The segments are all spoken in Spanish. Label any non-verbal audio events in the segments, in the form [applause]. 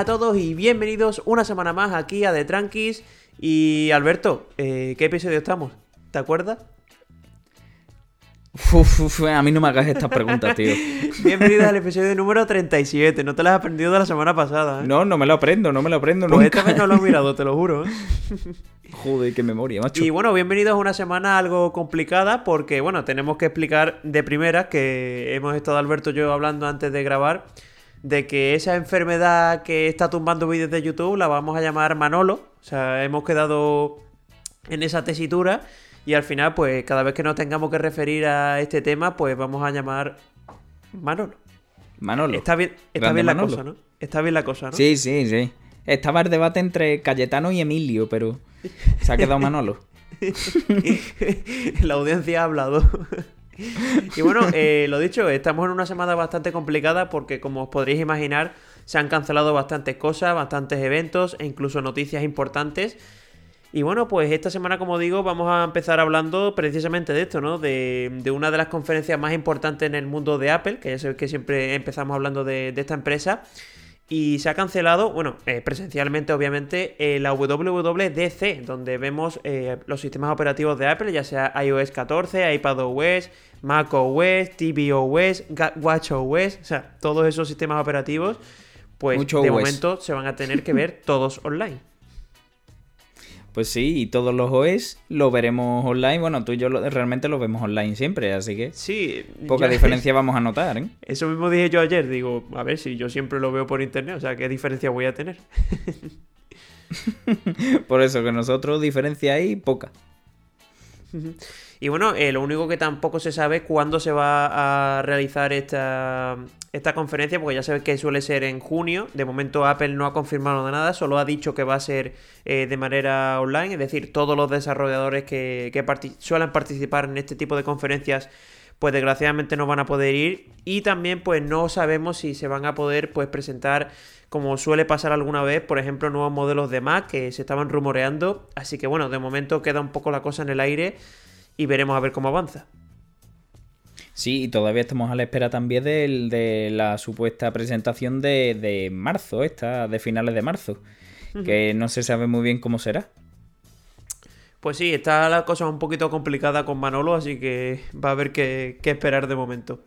a todos y bienvenidos una semana más aquí a The Tranquis. Y Alberto, eh, ¿qué episodio estamos? ¿Te acuerdas? Uf, uf, a mí no me hagas estas preguntas, tío. [laughs] Bienvenidos al episodio número 37. No te las has aprendido de la semana pasada, ¿eh? No, no me lo aprendo, no me lo aprendo Pues nunca. esta vez no lo he mirado, te lo juro. ¿eh? [laughs] Joder, qué memoria, macho. Y bueno, bienvenidos a una semana algo complicada porque, bueno, tenemos que explicar de primera que hemos estado Alberto y yo hablando antes de grabar de que esa enfermedad que está tumbando vídeos de YouTube la vamos a llamar Manolo. O sea, hemos quedado en esa tesitura y al final, pues cada vez que nos tengamos que referir a este tema, pues vamos a llamar Manolo. Manolo. Está bien, está bien la Manolo. cosa, ¿no? Está bien la cosa, ¿no? Sí, sí, sí. Estaba el debate entre Cayetano y Emilio, pero se ha quedado Manolo. [laughs] la audiencia ha hablado. [laughs] y bueno, eh, lo dicho, estamos en una semana bastante complicada porque, como os podréis imaginar, se han cancelado bastantes cosas, bastantes eventos e incluso noticias importantes. Y bueno, pues esta semana, como digo, vamos a empezar hablando precisamente de esto, ¿no? De, de una de las conferencias más importantes en el mundo de Apple, que ya sabéis que siempre empezamos hablando de, de esta empresa. Y se ha cancelado, bueno, eh, presencialmente obviamente, eh, la WWDC, donde vemos eh, los sistemas operativos de Apple, ya sea iOS 14, iPadOS, macOS, tvOS, watchOS, o sea, todos esos sistemas operativos, pues Mucho de OS. momento se van a tener que ver [laughs] todos online. Pues sí, y todos los OS lo veremos online. Bueno, tú y yo lo- realmente lo vemos online siempre, así que Sí, poca diferencia [laughs] vamos a notar, ¿eh? Eso mismo dije yo ayer, digo, a ver si yo siempre lo veo por internet, o sea, ¿qué diferencia voy a tener? [laughs] Por eso que nosotros diferencia hay poca. Y bueno, eh, lo único que tampoco se sabe es cuándo se va a realizar esta, esta conferencia, porque ya sabes que suele ser en junio. De momento Apple no ha confirmado nada, solo ha dicho que va a ser eh, de manera online, es decir, todos los desarrolladores que, que suelen participar en este tipo de conferencias, pues desgraciadamente no van a poder ir. Y también pues no sabemos si se van a poder pues presentar, como suele pasar alguna vez, por ejemplo, nuevos modelos de Mac que se estaban rumoreando. Así que bueno, de momento queda un poco la cosa en el aire y veremos a ver cómo avanza. Sí, y todavía estamos a la espera también del- de, la supuesta presentación de, de marzo, esta, de finales de marzo. Que no se sabe muy bien cómo será. Pues sí, está la cosa un poquito complicada con Manolo, así que va a haber que, que esperar de momento.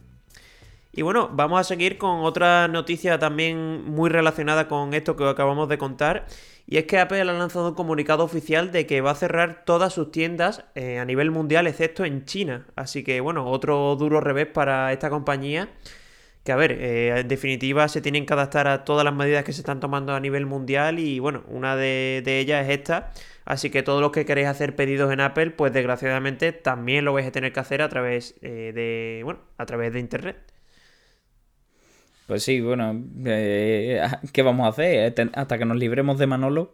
Y bueno, vamos a seguir con otra noticia también muy relacionada con esto que acabamos de contar. Y es que Apple ha lanzado un comunicado oficial de que va a cerrar todas sus tiendas eh, a nivel mundial, excepto en China. Así que bueno, otro duro revés para esta compañía. Que a ver, eh, en definitiva se tienen que adaptar a todas las medidas que se están tomando a nivel mundial y bueno, una de, ellas es esta. Así que todos los que queréis hacer pedidos en Apple, pues desgraciadamente también lo vais a tener que hacer a través eh, de, bueno, a través de internet. Pues sí, bueno, eh, ¿qué vamos a hacer? Eh, Hasta que nos libremos de Manolo,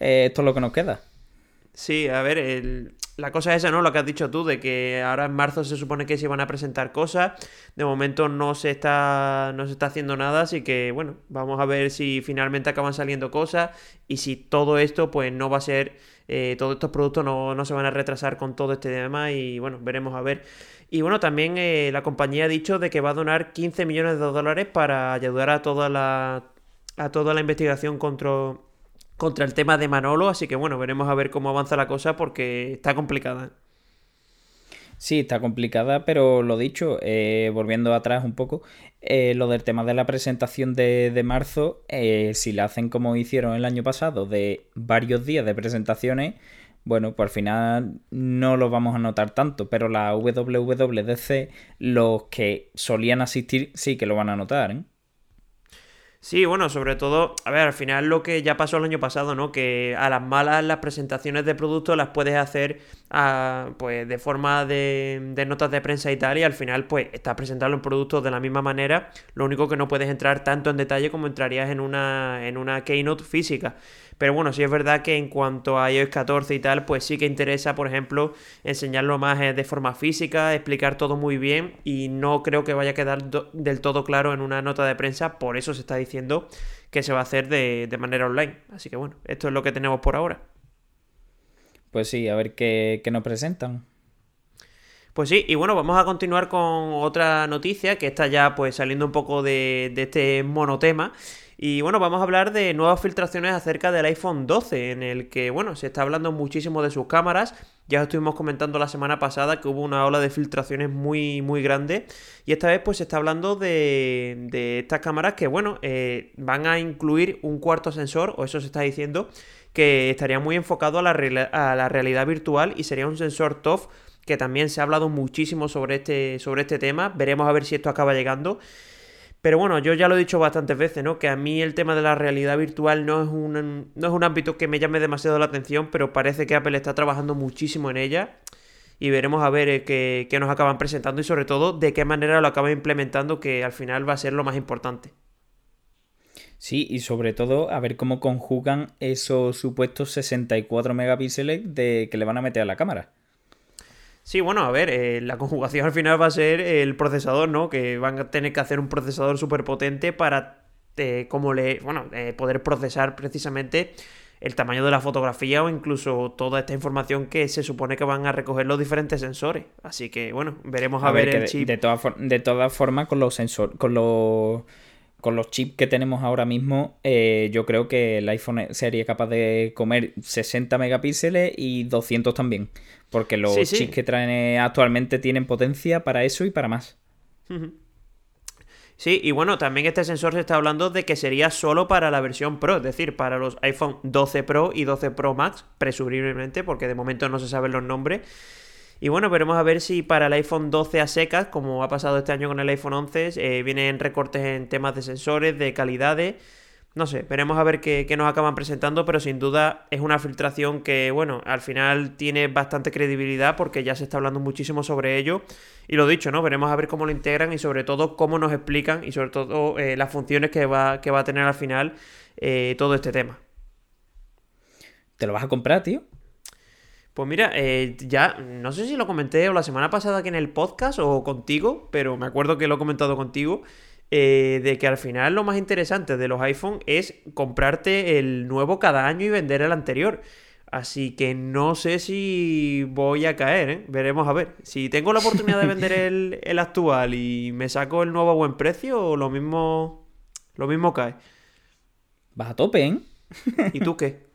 eh, esto es lo que nos queda. Sí, a ver, el- la cosa es esa, ¿no? Lo que has dicho tú, de que ahora en marzo se supone que se van a presentar cosas. De momento no se está, no se está haciendo nada, así que bueno, vamos a ver si finalmente acaban saliendo cosas y si todo esto, pues no va a ser, eh, todos estos productos no, no se van a retrasar con todo este tema y bueno, veremos a ver. Y bueno, también eh, la compañía ha dicho de que va a donar 15 millones de dólares para ayudar a toda la, a toda la investigación contra, contra el tema de Manolo, así que bueno, veremos a ver cómo avanza la cosa porque está complicada. Sí, está complicada, pero lo dicho, eh, volviendo atrás un poco, eh, lo del tema de la presentación de, de marzo, si la hacen como hicieron el año pasado, de varios días de presentaciones, bueno, pues al final no lo vamos a notar tanto, pero la WWDC, los que solían asistir, sí que lo van a notar, ¿eh? Sí, bueno, sobre todo, a ver, al final lo que ya pasó el año pasado, ¿no? Que a las malas las presentaciones de productos las puedes hacer ah, pues de forma de, notas de prensa y tal, y al final pues estás presentando los productos de la misma manera, lo único que no puedes entrar tanto en detalle como entrarías en una, en una keynote física. Pero bueno, sí es verdad que en cuanto a iOS 14 y tal, pues sí que interesa, por ejemplo, enseñarlo más eh, de forma física, explicar todo muy bien y no creo que vaya a quedar del todo claro en una nota de prensa, por eso se está diciendo que se va a hacer de, de manera online. Así que bueno, esto es lo que tenemos por ahora. Pues sí, a ver qué, qué nos presentan. Pues sí, y bueno, vamos a continuar con otra noticia que está ya pues saliendo un poco de, de este monotema. Y bueno, vamos a hablar de nuevas filtraciones acerca del iPhone 12, en el que, bueno, se está hablando muchísimo de sus cámaras. Ya estuvimos comentando la semana pasada que hubo una ola de filtraciones muy, muy grande. Y esta vez, pues, se está hablando de, de estas cámaras que, bueno, eh, van a incluir un cuarto sensor, o eso se está diciendo, que estaría muy enfocado a la, a la realidad virtual y sería un sensor TOF que también se ha hablado muchísimo sobre este, sobre este tema. Veremos a ver si esto acaba llegando. Pero bueno, yo ya lo he dicho bastantes veces, ¿no? Que a mí el tema de la realidad virtual no es un, no es un ámbito que me llame demasiado la atención, pero parece que Apple está trabajando muchísimo en ella. Y veremos a ver eh, qué, qué nos acaban presentando y sobre todo de qué manera lo acaban implementando, que al final va a ser lo más importante. Sí, y sobre todo a ver cómo conjugan esos supuestos 64 megapíxeles de que le van a meter a la cámara. Sí, bueno, a ver, eh, la [laughs] conjugación al final va a ser el procesador, ¿no? Que van a tener que hacer un procesador súper potente para, eh, como le, bueno, eh, poder procesar precisamente el tamaño de la fotografía o incluso toda esta información que se supone que van a recoger los diferentes sensores. Así que, bueno, veremos a, ver, el chip. De, de todas formas, con los sensores, con los con los chips que tenemos ahora mismo, eh, yo creo que el iPhone sería capaz de comer 60 megapíxeles y 200 también. Porque los chips que traen actualmente tienen potencia para eso y para más. Sí, y bueno, también este sensor se está hablando de que sería solo para la versión Pro, es decir, para los iPhone 12 Pro y 12 Pro Max, presumiblemente, porque de momento no se saben los nombres. Y bueno, veremos a ver si para el iPhone 12 a secas, como ha pasado este año con el iPhone 11, eh, vienen recortes en temas de sensores, de calidades. No sé, veremos a ver qué, nos acaban presentando, pero sin duda es una filtración que, bueno, al final tiene bastante credibilidad porque ya se está hablando muchísimo sobre ello. Y lo dicho, ¿no? Veremos a ver cómo lo integran y sobre todo cómo nos explican y sobre todo eh, las funciones que va, que va a tener al final eh, todo este tema. ¿Te lo vas a comprar, tío? Pues mira, eh, ya no sé si lo comenté o la semana pasada aquí en el podcast o contigo, pero me acuerdo que lo he comentado contigo, eh, de que al final lo más interesante de los iPhone es comprarte el nuevo cada año y vender el anterior. Así que no sé si voy a caer, ¿eh? Veremos a ver. Si tengo la oportunidad de vender el, [laughs] el actual y me saco el nuevo a buen precio, lo mismo, lo mismo cae. Vas a tope, ¿eh? ¿Y tú qué?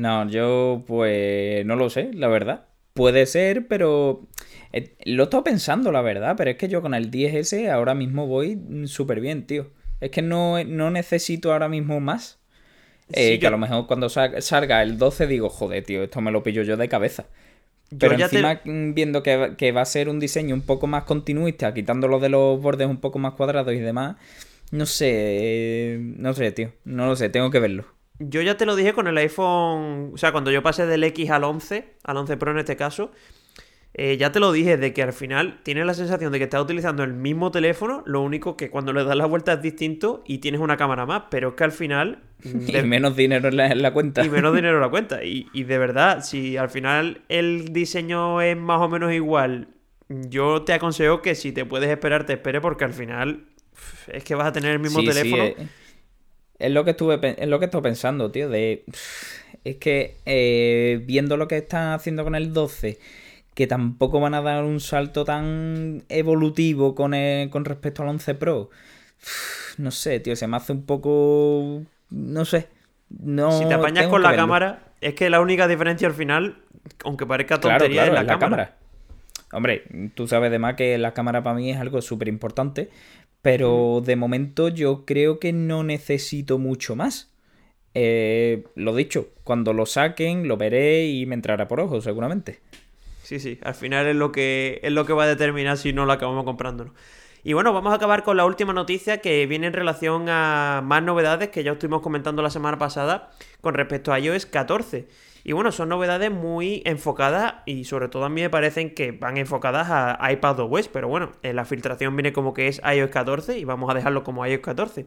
No, yo pues no lo sé, la verdad. Puede ser, pero eh, lo estoy pensando, la verdad, pero es que yo con el 10S ahora mismo voy súper bien, tío. Es que no, no necesito ahora mismo más. Eh, que a lo mejor cuando salga el 12 digo, joder, tío, esto me lo pillo yo de cabeza. Pero encima viendo que, que, va a ser un diseño un poco más continuista, quitándolo de los bordes un poco más cuadrados y demás, no sé, eh, no sé, tío, no lo sé, tengo que verlo. Yo ya te lo dije con el iPhone, o sea, cuando yo pasé del X al 11, al 11 Pro en este caso, eh, ya te lo dije, de que al final tienes la sensación de que estás utilizando el mismo teléfono, lo único que cuando le das la vuelta es distinto y tienes una cámara más, pero es que al final... [laughs] Y menos dinero en la, cuenta. Y menos dinero en la cuenta. [laughs] Y, y de verdad, si al final el diseño es más o menos igual, yo te aconsejo que si te puedes esperar, te espere porque al final es que vas a tener el mismo teléfono. Eh, es lo que estuve es lo que estoy pensando, tío. De, es que eh, viendo lo que están haciendo con el 12, que tampoco van a dar un salto tan evolutivo con, con respecto al 11 Pro. No sé, tío, se me hace un poco. No sé. No si te apañas con la cámara, es que la única diferencia al final, aunque parezca tontería, es la, cámara. Hombre, tú sabes además que la cámara para mí es algo súper importante, pero de momento yo creo que no necesito mucho más. Eh, lo dicho, cuando lo saquen lo veré y me entrará por ojo, seguramente. Sí, sí, al final es lo que, es lo que va a determinar si no lo acabamos comprándonos. Y bueno, vamos a acabar con la última noticia que viene en relación a más novedades que ya estuvimos comentando la semana pasada con respecto a iOS 14. Y bueno, son novedades muy enfocadas y sobre todo a mí me parecen que van enfocadas a iPadOS, pero bueno, en la filtración viene como que es iOS 14 y vamos a dejarlo como iOS 14.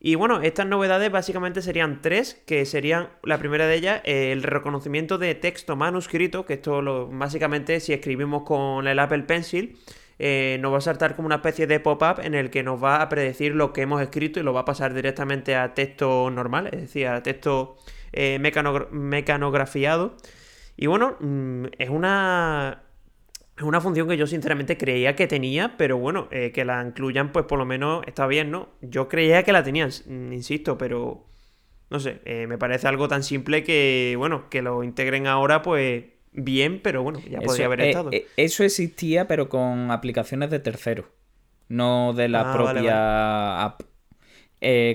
Y bueno, estas novedades básicamente serían tres, que serían la primera de ellas el reconocimiento de texto manuscrito, que esto lo, básicamente si escribimos con el Apple Pencil, eh, nos va a saltar como una especie de pop-up en el que nos va a predecir lo que hemos escrito y lo va a pasar directamente a texto normal, es decir, a texto eh, mecanografiado. Y bueno, mm, es una es una función que yo sinceramente creía que tenía, pero bueno, eh, que la incluyan, pues por lo menos está bien, ¿no? Yo creía que la tenían, insisto, pero no sé, eh, me parece algo tan simple que, bueno, que lo integren ahora, pues bien, pero bueno, ya podría haber eh, estado. eso existía, pero con aplicaciones de terceros, no de la ah, propia app.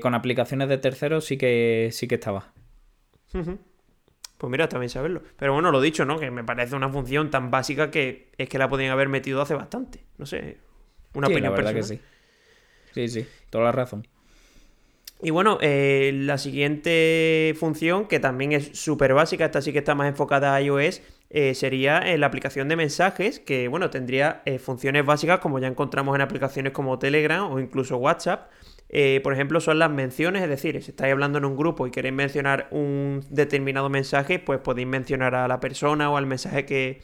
con aplicaciones de terceros sí que sí que estaba. Pues mira, también saberlo. Pero bueno, lo dicho, ¿no? Que me parece una función tan básica que es que la podían haber metido hace bastante. No sé. Una sí, la verdad que sí. Sí, sí, toda la razón. Y bueno, eh, la siguiente función, que también es súper básica, esta sí que está más enfocada a iOS, eh, sería en la aplicación de mensajes, que bueno, tendría eh, funciones básicas como ya encontramos en aplicaciones como Telegram o incluso WhatsApp. Eh, por ejemplo, son las menciones, es decir, si estáis hablando en un grupo y queréis mencionar un determinado mensaje, pues podéis mencionar a la persona o al mensaje que,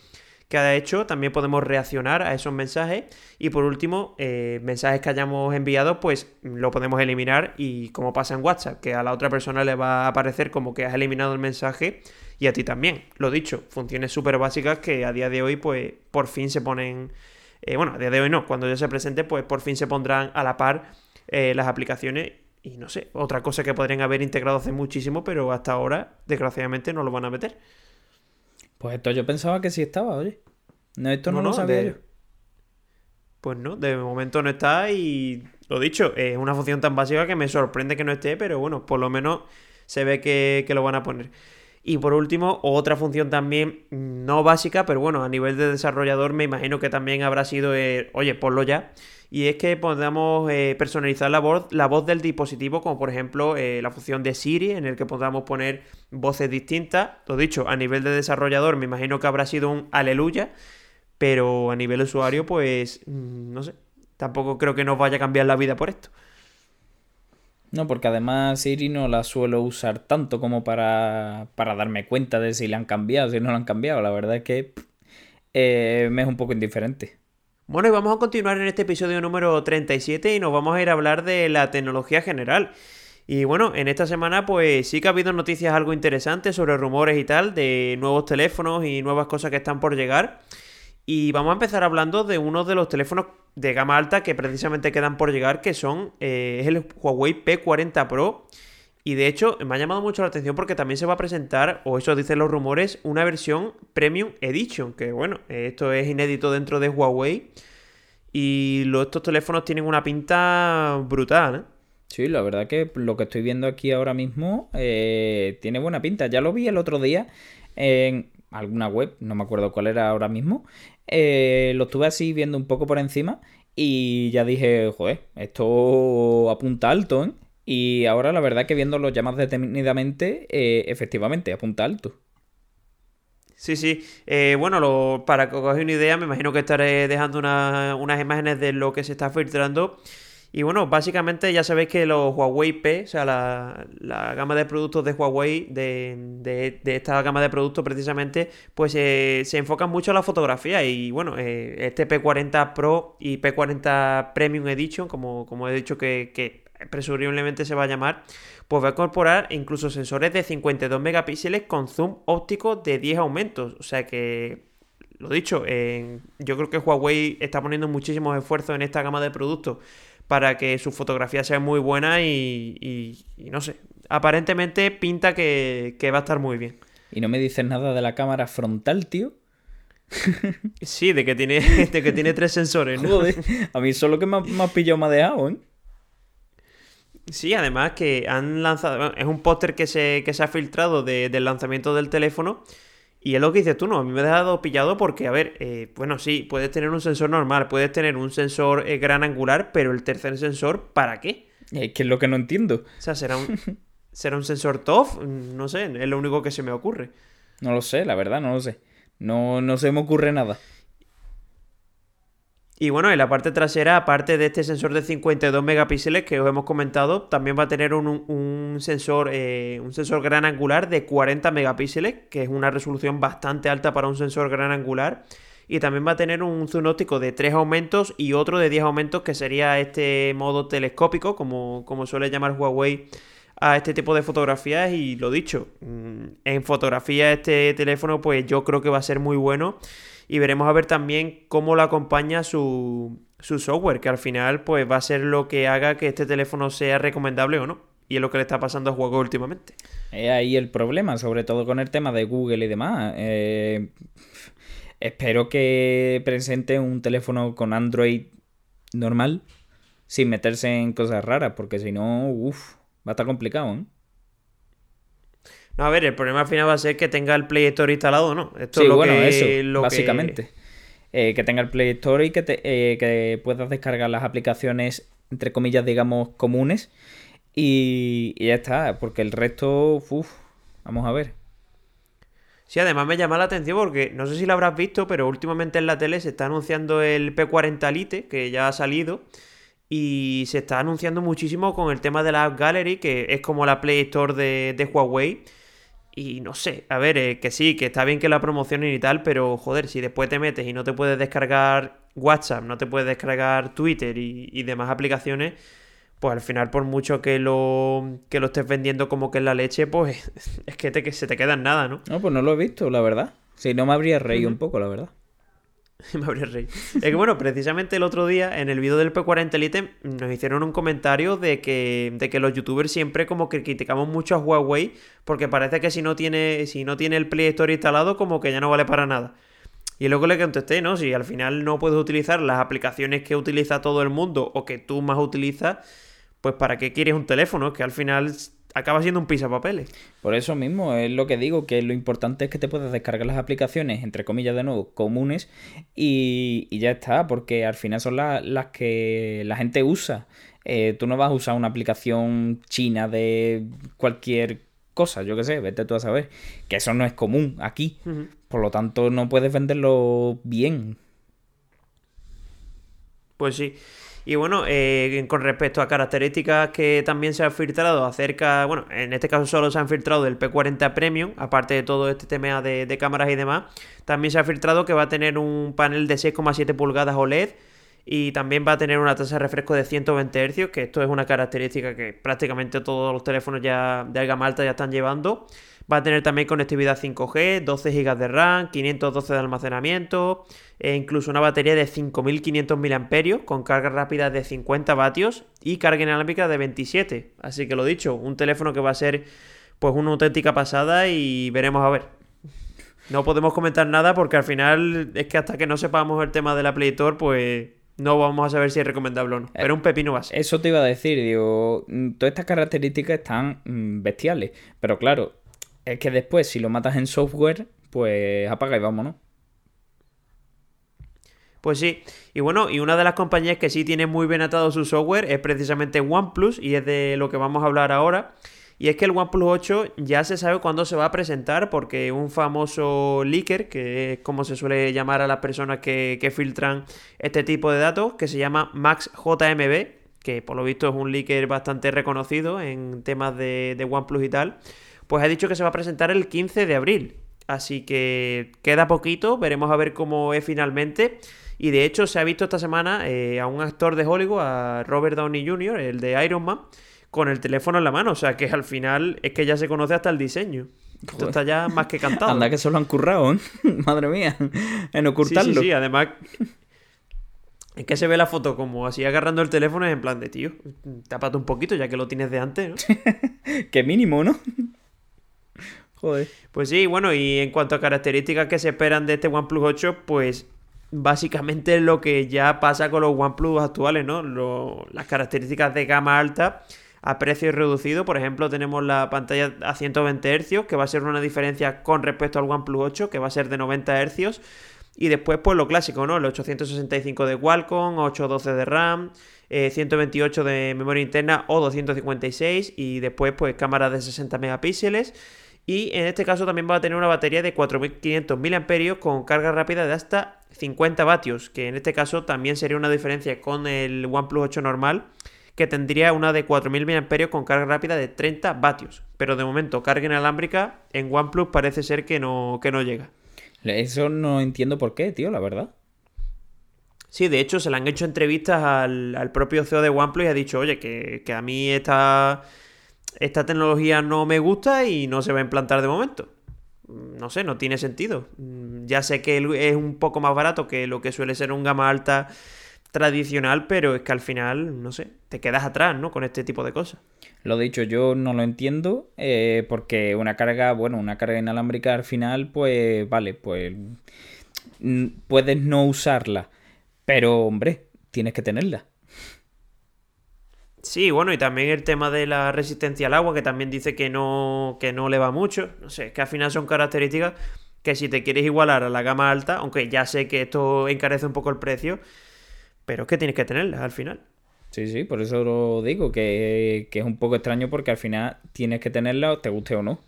ha hecho. También podemos reaccionar a esos mensajes. Y por último, eh, mensajes que hayamos enviado, pues lo podemos eliminar. Y como pasa en WhatsApp, que a la otra persona le va a aparecer como que has eliminado el mensaje y a ti también. Lo dicho, funciones súper básicas que a día de hoy, pues por fin se ponen. Eh, bueno, a día de hoy no, cuando ya se presente, pues por fin se pondrán a la par eh, las aplicaciones y no sé, otra cosa que podrían haber integrado hace muchísimo, pero hasta ahora, desgraciadamente, no lo van a meter. Pues esto yo pensaba que sí estaba, oye. No, esto no, lo sabía yo. Pues no, de momento no está y lo dicho, es una función tan básica que me sorprende que no esté, pero bueno, por lo menos se ve que, que lo van a poner. Y por último, otra función también no básica, pero bueno, a nivel de desarrollador me imagino que también habrá sido, eh, oye, ponlo ya, y es que podamos eh, personalizar la voz, la voz del dispositivo, como por ejemplo eh, la función de Siri, en el que podamos poner voces distintas. Lo dicho, a nivel de desarrollador me imagino que habrá sido un aleluya, pero a nivel usuario pues mm, no sé, tampoco creo que nos vaya a cambiar la vida por esto. No, porque además Siri no la suelo usar tanto como para, para darme cuenta de si la han cambiado, si no la han cambiado. La verdad es que eh, me es un poco indiferente. Bueno, y vamos a continuar en este episodio número 37 y nos vamos a ir a hablar de la tecnología general. Y bueno, en esta semana pues sí que ha habido noticias algo interesantes sobre rumores y tal de nuevos teléfonos y nuevas cosas que están por llegar. Y vamos a empezar hablando de uno de los teléfonos de gama alta que precisamente quedan por llegar, que son eh, el Huawei P40 Pro. Y de hecho, me ha llamado mucho la atención porque también se va a presentar, o eso dicen los rumores, una versión Premium Edition. Que bueno, esto es inédito dentro de Huawei. Y estos teléfonos tienen una pinta brutal, ¿eh? Sí, la verdad que lo que estoy viendo aquí ahora mismo eh, tiene buena pinta. Ya lo vi el otro día en alguna web, no me acuerdo cuál era ahora mismo. Eh, lo estuve así viendo un poco por encima y ya dije, joder, esto apunta alto, ¿eh? Y ahora la verdad que viéndolo ya más detenidamente, eh, efectivamente, apunta alto. Sí, sí. Eh, bueno, para que os hagáis una idea, me imagino que estaré dejando unas imágenes de lo que se está filtrando. Y bueno, básicamente ya sabéis que los Huawei P, o sea, la, gama de productos de Huawei, de, esta gama de productos precisamente, pues eh, se enfocan mucho a la fotografía. Y bueno, este P40 Pro y P40 Premium Edition, como, como he dicho que, que presumiblemente se va a llamar, pues va a incorporar incluso sensores de 52 megapíxeles con zoom óptico de 10 aumentos. O sea que, lo dicho, yo creo que Huawei está poniendo muchísimos esfuerzos en esta gama de productos para que su fotografía sea muy buena y, no sé, aparentemente pinta que, va a estar muy bien. ¿Y no me dices nada de la cámara frontal, tío? sí, de que tiene, [laughs] que tiene tres sensores, ¿no? Joder, a mí solo que me me ha pillado madeado, ¿eh? Sí, además que han lanzado. Es un póster que se, que se ha filtrado del lanzamiento del teléfono. Y es lo que dices tú, no, a mí me ha dejado pillado porque, a ver, eh, bueno, sí, puedes tener un sensor normal, puedes tener un sensor eh, gran angular, pero el tercer sensor, ¿para qué? Es que es lo que no entiendo. O sea, ¿será un, [laughs] ¿será un sensor TOF? No sé, es lo único que se me ocurre. No lo sé, la verdad, no lo sé. No, no se me ocurre nada. Y bueno, en la parte trasera, aparte de este sensor de 52 megapíxeles que os hemos comentado, también va a tener un, sensor, eh, un sensor gran angular de 40 megapíxeles, que es una resolución bastante alta para un sensor gran angular. Y también va a tener un zoom óptico de 3 aumentos y otro de 10 aumentos, que sería este modo telescópico, como, como suele llamar Huawei a este tipo de fotografías y lo dicho, mm, en fotografía este teléfono pues yo creo que va a ser muy bueno y veremos a ver también cómo lo acompaña su, su software, que al final pues va a ser lo que haga que este teléfono sea recomendable o no. Y es lo que le está pasando a juego últimamente. Es ahí el problema, sobre todo con el tema de Google y demás. Eh, espero que presente un teléfono con Android normal, sin meterse en cosas raras, porque si no, uff, va a estar complicado, ¿eh? No, a ver, el problema al final va a ser que tenga el Play Store instalado o no. Esto es lo bueno, que, eso, lo básicamente. Eh, que tenga el Play Store y que, te- eh, que puedas descargar las aplicaciones, entre comillas, digamos, comunes. Y, y ya está, porque el resto, uff, vamos a ver. Sí, además me llama la atención porque no sé si lo habrás visto, pero últimamente en la tele se está anunciando el P40 Lite, que ya ha salido, y se está anunciando muchísimo con el tema de la App Gallery, que es como la Play Store de, de Huawei. Y no sé, a ver, eh, que sí, que está bien que la promocionen y tal, pero joder, si después te metes y no te puedes descargar WhatsApp, no te puedes descargar Twitter y, y demás aplicaciones, pues al final por mucho que lo, que lo estés vendiendo como que es la leche, pues [laughs] es que, te, que se te queda en nada, ¿no? No, pues no lo he visto, la verdad. Si no me habría reído un poco, la verdad. [laughs] Me habría reído. Es que bueno, precisamente el otro día en el vídeo del P40 Elite nos hicieron un comentario de que, de que los youtubers siempre como que criticamos mucho a Huawei porque parece que si no tiene, si no tiene el Play Store instalado como que ya no vale para nada. Y luego le contesté, ¿no? Si al final no puedes utilizar las aplicaciones que utiliza todo el mundo o que tú más utilizas, pues ¿para qué quieres un teléfono? Que al final acaba siendo un pisapapeles. Por eso mismo es lo que digo, que lo importante es que te puedas descargar las aplicaciones, entre comillas de nuevo, comunes y, y ya está, porque al final son la- las que la gente usa. Eh, tú no vas a usar una aplicación china de cualquier cosa, yo qué sé, vete tú a saber, que eso no es común aquí. Por lo tanto, no puedes venderlo bien. Pues sí. Y bueno, eh, con respecto a características que también se han filtrado acerca, bueno, en este caso solo se han filtrado del P40 Premium, aparte de todo este tema de, de cámaras y demás, también se ha filtrado que va a tener un panel de 6,7 pulgadas OLED y también va a tener una tasa de refresco de 120 Hz, que esto es una característica que prácticamente todos los teléfonos ya de gama alta ya están llevando. Va a tener también conectividad 5G, 12 GB de RAM, 512 de almacenamiento, e incluso una batería de 5500 mAh con carga rápida de 50 vatios y carga inalámbrica de 27. Así que lo dicho, un teléfono que va a ser pues una auténtica pasada y veremos a ver. No podemos comentar nada porque al final es que hasta que no sepamos el tema de la Play Store, pues no vamos a saber si es recomendable o no. Pero un pepino va a ser. Eso te iba a decir, digo, mm, todas estas características están mm, bestiales, pero claro, es que después si lo matas en software, pues apaga y vámonos. Pues sí, y bueno, y una de las compañías que sí tiene muy bien atado su software es precisamente OnePlus y es de lo que vamos a hablar ahora. Y es que el OnePlus 8 ya se sabe cuándo se va a presentar porque un famoso leaker, que es como se suele llamar a las personas que, que filtran este tipo de datos, que se llama MaxJMB, que por lo visto es un leaker bastante reconocido en temas de, de OnePlus y tal, pues ha dicho que se va a presentar el 15 de abril. Así que queda poquito, veremos a ver cómo es finalmente. Y de hecho se ha visto esta semana eh, a un actor de Hollywood, a Robert Downey Jr., el de Iron Man, con el teléfono en la mano. O sea que al final es que ya se conoce hasta el diseño. Esto está ya más que cantado. Anda que se lo han currado, ¿eh? [laughs] Madre mía, en ocultarlo. sí, sí, además. Es que se ve la foto como así agarrando el teléfono es en plan de tío. Tápate un poquito ya que lo tienes de antes, ¿no? [laughs] Qué mínimo, ¿no? [laughs] Joder. Pues sí, bueno, y en cuanto a características que se esperan de este OnePlus 8, pues básicamente lo que ya pasa con los OnePlus actuales, ¿no? Lo- las características de gama alta a precio reducido. Por ejemplo, tenemos la pantalla a 120 Hz, que va a ser una diferencia con respecto al OnePlus 8, que va a ser de 90 Hz. Y después, pues lo clásico, ¿no? El 865 de Qualcomm, 812 de RAM, eh, 128 de memoria interna o 256. Y después, pues cámaras de 60 megapíxeles. Y en este caso también va a tener una batería de 4500 mAh con carga rápida de hasta 50 vatios, que en este caso también sería una diferencia con el OnePlus 8 normal, que tendría una de 4000 mAh con carga rápida de 30 vatios. Pero de momento, carga inalámbrica en OnePlus parece ser que no, que no llega. Eso no entiendo por qué, tío, la verdad. Sí, de hecho, se le han hecho entrevistas al, al propio CEO de OnePlus y ha dicho, oye, que, que a mí esta, esta tecnología no me gusta y no se va a implantar de momento. No sé, no tiene sentido. Ya sé que es un poco más barato que lo que suele ser un gama alta tradicional, pero es que al final, no sé, te quedas atrás, ¿no? Con este tipo de cosas. Lo dicho, yo no lo entiendo, eh, porque una carga, bueno, una carga inalámbrica al final, pues, vale, pues puedes no usarla, pero, hombre, tienes que tenerla. Sí, bueno, y también el tema de la resistencia al agua, que también dice que no, que no le va mucho. No sé, que al final son características que si te quieres igualar a la gama alta, aunque ya sé que esto encarece un poco el precio, pero es que tienes que tenerlas al final. Sí, sí, por eso lo digo, que, es un poco extraño porque al final tienes que tenerla, te guste o no.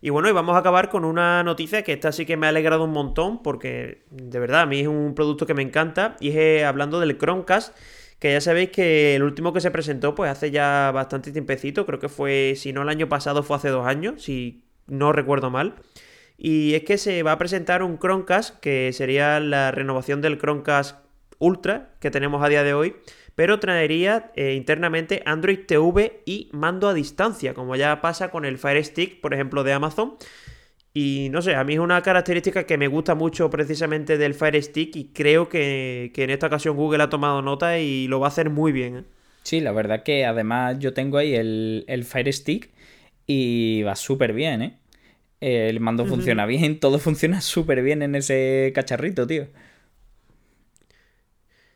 Y bueno, y vamos a acabar con una noticia que esta sí que me ha alegrado un montón porque de verdad a mí es un producto que me encanta y es eh, hablando del Chromecast que ya sabéis que el último que se presentó pues hace ya bastante tiempecito, creo que fue, si no el año pasado, fue hace dos años, si no recuerdo mal. Y es que se va a presentar un Chromecast, que sería la renovación del Chromecast Ultra que tenemos a día de hoy, pero traería eh, internamente Android TV y mando a distancia, como ya pasa con el Fire Stick, por ejemplo, de Amazon. Y no sé, a mí es una característica que me gusta mucho precisamente del Fire Stick y creo que, en esta ocasión Google ha tomado nota y lo va a hacer muy bien. ¿eh? Sí, la verdad que además yo tengo ahí el, el Fire Stick y va súper bien, ¿eh? El mando funciona bien, [laughs] todo funciona súper bien en ese cacharrito, tío.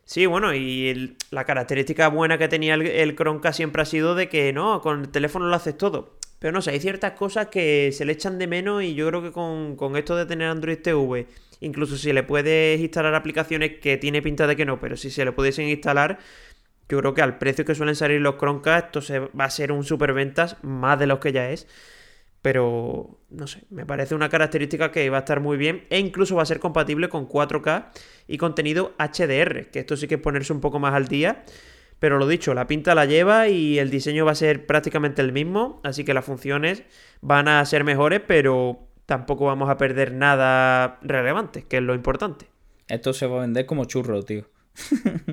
Sí, bueno, y la característica buena que tenía el, el Chromecast siempre ha sido de que no, con el teléfono lo haces todo. Pero no sé, hay ciertas cosas que se le echan de menos y yo creo que con, con esto de tener Android TV, incluso si le puedes instalar aplicaciones que tiene pinta de que no, pero si se le pudiesen instalar, yo creo que al precio que suelen salir los Chromecast, esto se, va a ser un superventas más de los que ya es. Pero, no sé, me parece una característica que va a estar muy bien e incluso va a ser compatible con 4K y contenido HDR, que esto sí que es ponerse un poco más al día. Pero lo dicho, la pinta la lleva y el diseño va a ser prácticamente el mismo, así que las funciones van a ser mejores, pero tampoco vamos a perder nada relevante, que es lo importante. Esto se va a vender como churro, tío. [laughs]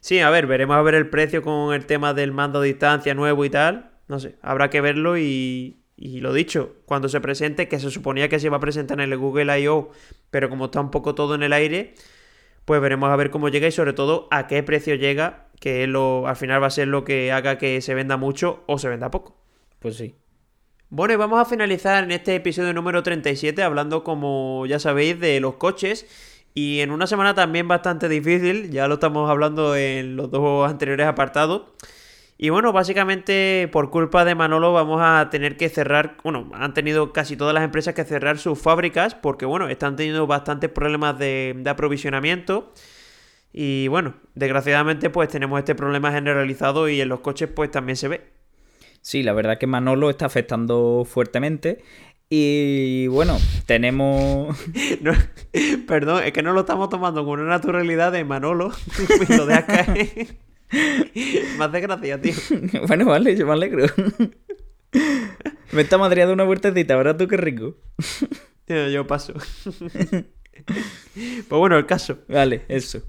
sí, a ver, veremos a ver el precio con el tema del mando a distancia nuevo y tal, no sé, habrá que verlo y, y lo dicho, cuando se presente, que se suponía que se iba a presentar en el Google I.O., pero como está un poco todo en el aire, pues veremos a ver cómo llega y sobre todo a qué precio llega, que lo, al final va a ser lo que haga que se venda mucho o se venda poco. Pues sí. Bueno, y vamos a finalizar en este episodio número 37 hablando, como ya sabéis, de los coches. Y en una semana también bastante difícil, ya lo estamos hablando en los dos anteriores apartados. Y bueno, básicamente por culpa de Manolo vamos a tener que cerrar, bueno, han tenido casi todas las empresas que cerrar sus fábricas porque bueno, están teniendo bastantes problemas de, aprovisionamiento. Y bueno, desgraciadamente pues tenemos este problema generalizado y en los coches pues también se ve. Sí, la verdad que Manolo está afectando fuertemente. Y bueno, tenemos. [laughs] perdón, es que no lo estamos tomando con una naturalidad de Manolo. [laughs] lo dejas caer. [laughs] Más de gracia, tío. [laughs] bueno, vale, yo me alegro. [laughs] me está madreando una vueltecita, ¿verdad tú qué rico? Tío, yo paso. pues bueno, el caso. Vale, eso.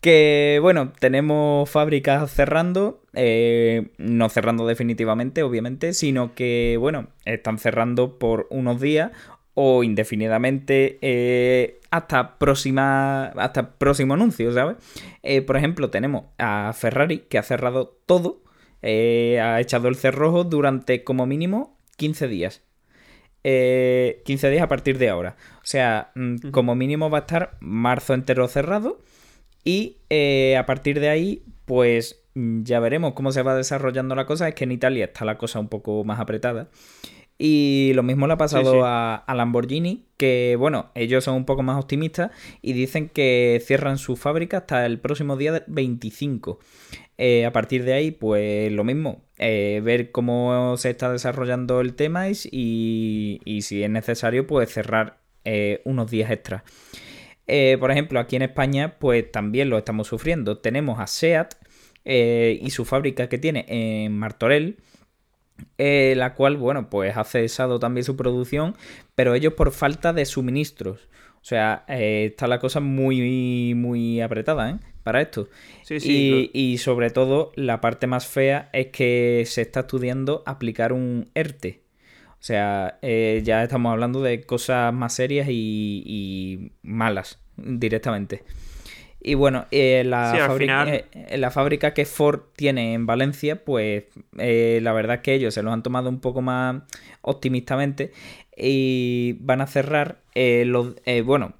Que bueno, tenemos fábricas cerrando, eh, no cerrando definitivamente, obviamente, sino que bueno, están cerrando por unos días o indefinidamente eh, hasta próxima hasta próximo anuncio, ¿sabes? Eh, por ejemplo, tenemos a Ferrari que ha cerrado todo, eh, ha echado el cerrojo durante como mínimo 15 días. 15 días a partir de ahora. O sea, mm, como mínimo va a estar marzo entero cerrado y a partir de ahí, pues mm, ya veremos cómo se va desarrollando la cosa. Es que en Italia está la cosa un poco más apretada. Y lo mismo le ha pasado A, Lamborghini, que bueno, ellos son un poco más optimistas y dicen que cierran su fábrica hasta el próximo día 25. Eh, a partir de ahí, pues lo mismo, eh, ver cómo se está desarrollando el tema y, y si es necesario, pues cerrar eh, unos días extra. por ejemplo, aquí en España, pues también lo estamos sufriendo. Tenemos a SEAT y su fábrica que tiene en Martorell eh, la cual, bueno, pues ha cesado también su producción, pero ellos por falta de suministros. O sea, eh, está la cosa muy, muy apretada, ¿eh? Para esto. Sí, sí, y, y sobre todo, la parte más fea es que se está estudiando aplicar un ERTE. O sea, eh, ya estamos hablando de cosas más serias y, y malas directamente. Y bueno, eh, la, Sí, fábrica, final- eh, la fábrica que Ford tiene en Valencia, pues eh, la verdad es que ellos se los han tomado un poco más optimistamente y van a cerrar los... bueno,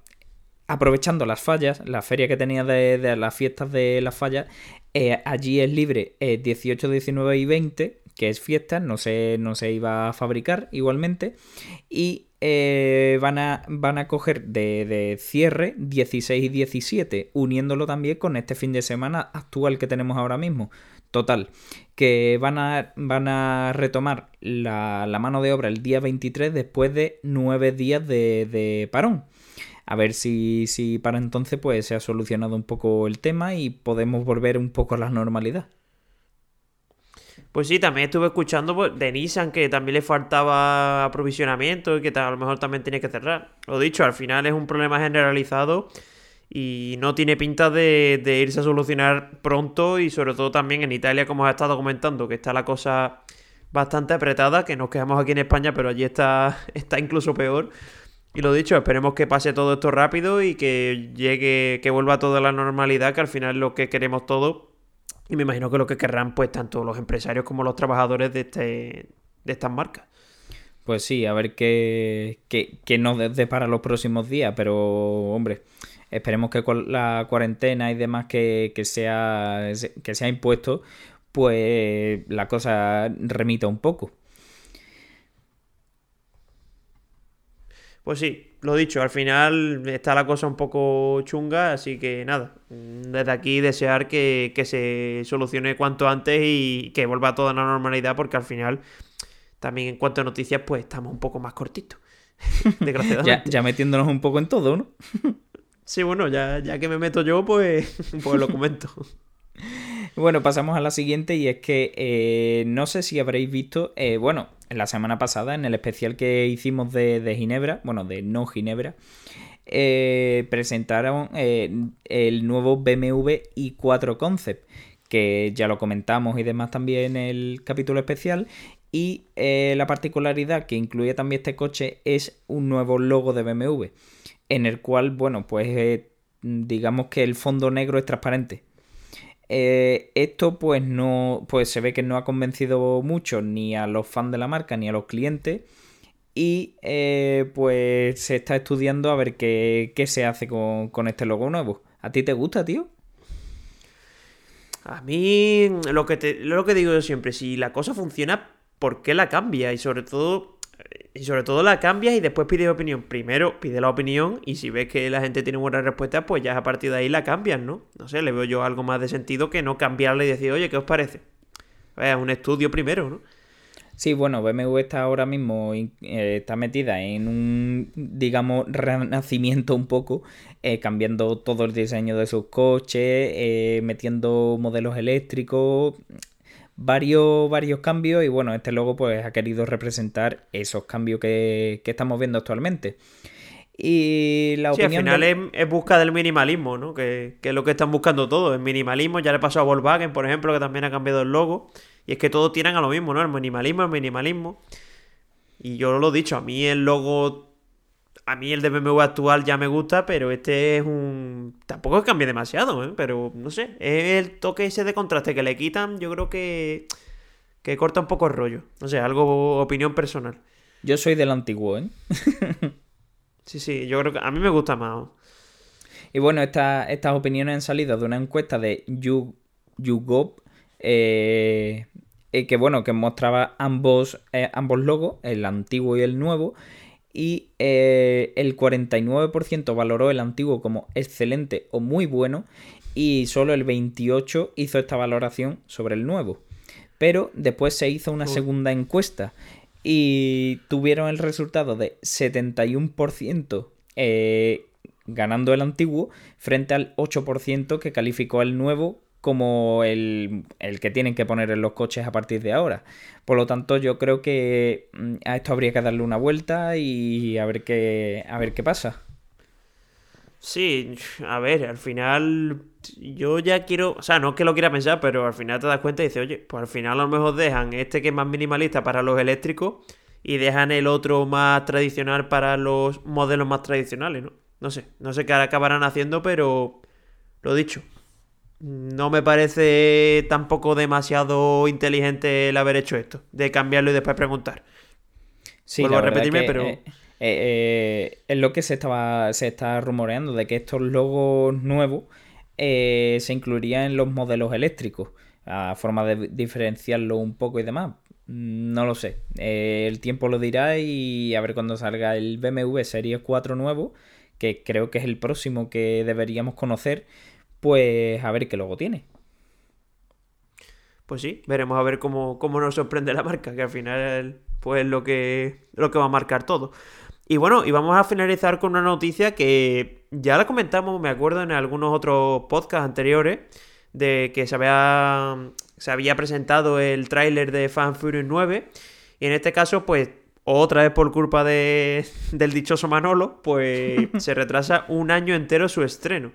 aprovechando las fallas, la feria que tenía de, de las fiestas de las fallas, allí es libre eh, 18, 19 y 20, que es fiesta, no se, no se iba a fabricar igualmente, y eh, van, a, van a coger de, de cierre 16 y 17, uniéndolo también con este fin de semana actual que tenemos ahora mismo. Total, que van a, van a retomar la, la mano de obra el día 23 después de nueve días de, de parón. A ver si, si para entonces pues se ha solucionado un poco el tema y podemos volver un poco a la normalidad. Pues sí, también estuve escuchando pues, de Nissan que también le faltaba aprovisionamiento y que a lo mejor también tiene que cerrar. Lo dicho, al final es un problema generalizado y no tiene pinta de, irse a solucionar pronto y sobre todo también en Italia, como has estado comentando, que está la cosa bastante apretada, que nos quedamos aquí en España, pero allí está, [laughs] está incluso peor. Y lo dicho, esperemos que pase todo esto rápido y que llegue, que vuelva todo a la normalidad, que al final es lo que queremos todos. Y me imagino que lo que querrán, pues, tanto los empresarios como los trabajadores de, este, de estas marcas. Pues sí, a ver qué, qué, qué nos depara los próximos días, pero hombre, esperemos que con la cuarentena y demás que, que sea, que se ha impuesto, pues la cosa remita un poco. Pues sí, lo dicho, al final está la cosa un poco chunga, así que nada, mm, desde aquí desear que, que se solucione cuanto antes y que vuelva toda la normalidad, porque al final, también en cuanto a noticias, pues estamos un poco más cortitos, [laughs] desgraciadamente. ya metiéndonos un poco en todo, ¿no? [laughs] Sí, bueno, ya, ya que me meto yo, pues, [laughs] pues lo comento. Bueno, pasamos a la siguiente y es que eh, no sé si habréis visto, eh, bueno, en la semana pasada, en el especial que hicimos de, Ginebra, bueno, de no Ginebra, eh, presentaron eh, el nuevo BMW i4 Concept, que ya lo comentamos y demás también en el capítulo especial. Y eh, la particularidad que incluye también este coche es un nuevo logo de BMW, en el cual, bueno, pues digamos que el fondo negro es transparente. Eh, esto pues no, pues se ve que no ha convencido mucho ni a los fans de la marca ni a los clientes y eh, pues se está estudiando a ver qué, qué se hace con, con este logo nuevo. ¿A ti te gusta, tío? A mí, lo que, te, lo que digo yo siempre, si la cosa funciona, ¿por qué la cambia? Y sobre todo, y sobre todo la cambias y después pides opinión. Primero pide la opinión y si ves que la gente tiene buena respuesta, pues ya a partir de ahí la cambias, ¿no? No sé, le veo yo algo más de sentido que no cambiarla y decir, oye, ¿qué os parece? Es un estudio primero, ¿no? Sí, bueno, BMW está ahora mismo, eh, está metida en un, digamos, renacimiento un poco, eh, cambiando todo el diseño de sus coches, eh, metiendo modelos eléctricos, varios, varios cambios y bueno, este logo pues ha querido representar esos cambios que, que estamos viendo actualmente. Y la Sí, al final es, es busca del minimalismo, ¿no? Que, que es lo que están buscando todos, el minimalismo. Ya le pasó a Volkswagen, por ejemplo, que también ha cambiado el logo. Y es que todos tiran a lo mismo, ¿no? El minimalismo, el minimalismo. Y yo lo he dicho, a mí el logo, a mí el de BMW actual ya me gusta, pero este es un... Tampoco cambie demasiado, ¿eh? Pero no sé, es el toque ese de contraste que le quitan, yo creo que... Que corta un poco el rollo. No sé, algo opinión personal. Yo soy del antiguo, ¿eh? [laughs] Sí, sí, yo creo que a mí me gusta más. Y bueno, esta- estas opiniones han salido de una encuesta de You- YouGov, eh, eh, que bueno, que mostraba ambos, eh, ambos logos, el antiguo y el nuevo, y eh, el 49% valoró el antiguo como excelente o muy bueno, y solo el 28% hizo esta valoración sobre el nuevo. Pero después se hizo una segunda encuesta y tuvieron el resultado de 71% eh, ganando el antiguo frente al 8% que calificó al nuevo como el, que tienen que poner en los coches a partir de ahora. Por lo tanto, yo creo que mm, a esto habría que darle una vuelta y a ver qué, a ver qué pasa. Sí, a ver, al final yo ya quiero, o sea, no es que lo quiera pensar, pero al final te das cuenta y dices, oye, pues al final a lo mejor dejan este que es más minimalista para los eléctricos y dejan el otro más tradicional para los modelos más tradicionales, ¿no? No sé, no sé qué acabarán haciendo, pero lo dicho, no me parece tampoco demasiado inteligente el haber hecho esto, de cambiarlo y después preguntar. Sí, Vuelvo a repetirme, pero... Eh, eh, es lo que se estaba se está rumoreando, de que estos logos nuevos eh, se incluirían en los modelos eléctricos, a forma de diferenciarlo un poco y demás. No lo sé. el tiempo lo dirá y a ver cuando salga el BMW Series 4 nuevo, que creo que es el próximo que deberíamos conocer pues a ver qué logo tiene. Pues sí, veremos a ver cómo, nos sorprende la marca, que al final pues lo que, lo que va a marcar todo. Y bueno, y vamos a finalizar con una noticia que ya la comentamos, me acuerdo, en algunos otros podcasts anteriores, de que se había, se había presentado el tráiler de Fan Fury 9. Y en este caso, pues, otra vez por culpa de, del dichoso Manolo, pues [laughs] se retrasa un año entero su estreno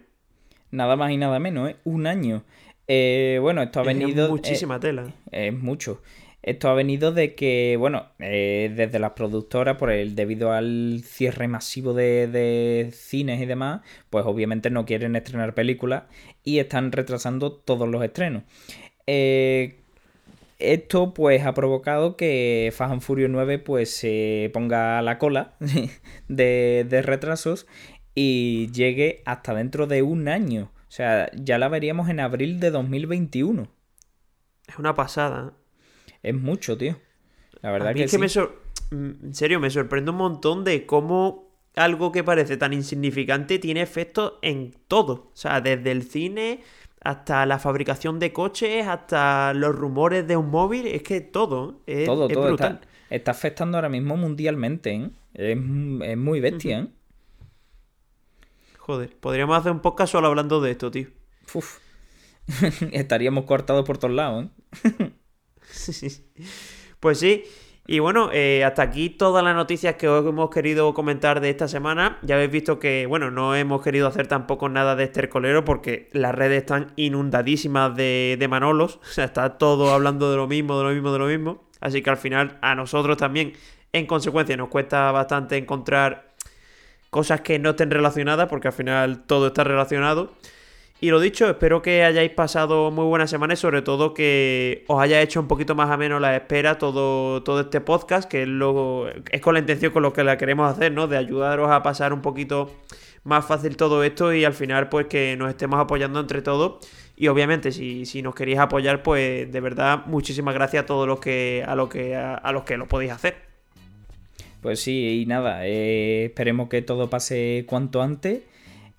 nada más y nada menos, ¿eh? Un año. Eh, bueno, esto ha venido... Es muchísima tela. Es mucho. Esto ha venido de que, bueno, eh, desde las productoras, por el debido al cierre masivo de, cines y demás, pues obviamente no quieren estrenar películas y están retrasando todos los estrenos. esto pues ha provocado que Fast and Furious 9 pues se ponga a la cola [laughs] de, de retrasos y llegue hasta dentro de un año. O sea, ya la veríamos en abril de 2021. Es una pasada. ¿eh? Es mucho, tío. La verdad que, es que me mm, en serio, me sorprende un montón de cómo algo que parece tan insignificante tiene efectos en todo. O sea, desde el cine hasta la fabricación de coches, hasta los rumores de un móvil, es que todo es, todo, todo brutal. Está, afectando ahora mismo mundialmente, ¿eh? Es, muy bestia, ¿eh? Joder, podríamos hacer un podcast solo hablando de esto, tío. Uf. [laughs] Estaríamos cortados por todos lados, ¿eh? [laughs] Pues sí. Y bueno, eh, hasta aquí todas las noticias que os hemos querido comentar de esta semana. Ya habéis visto que, bueno, no hemos querido hacer tampoco nada de estercolero porque las redes están inundadísimas de, de Manolos. [laughs] O sea, está todo hablando de lo mismo, de lo mismo, de lo mismo. Así que al final a nosotros también, en consecuencia, nos cuesta bastante encontrar cosas que no estén relacionadas, porque al final todo está relacionado. Y lo dicho, espero que hayáis pasado muy buenas semanas y sobre todo que os haya hecho un poquito más ameno la espera todo, todo este podcast, que es, es con la intención con lo que la queremos hacer, ¿no? De ayudaros a pasar un poquito más fácil todo esto y al final pues que nos estemos apoyando entre todos. Y obviamente si, si nos queréis apoyar, pues de verdad muchísimas gracias a todos los que, a, lo que, a los que lo podéis hacer. Pues sí, y nada, eh, esperemos que todo pase cuanto antes.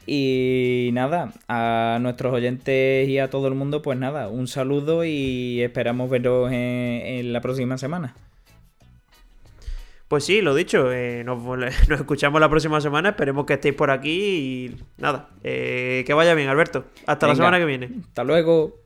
Y nada, a nuestros oyentes y a todo el mundo, pues nada, un saludo y esperamos veros en, la próxima semana. Pues sí, lo dicho, eh, [laughs] nos, escuchamos la próxima semana, esperemos que estéis por aquí y nada, eh, que vaya bien, Alberto. Hasta la semana que viene. Hasta luego.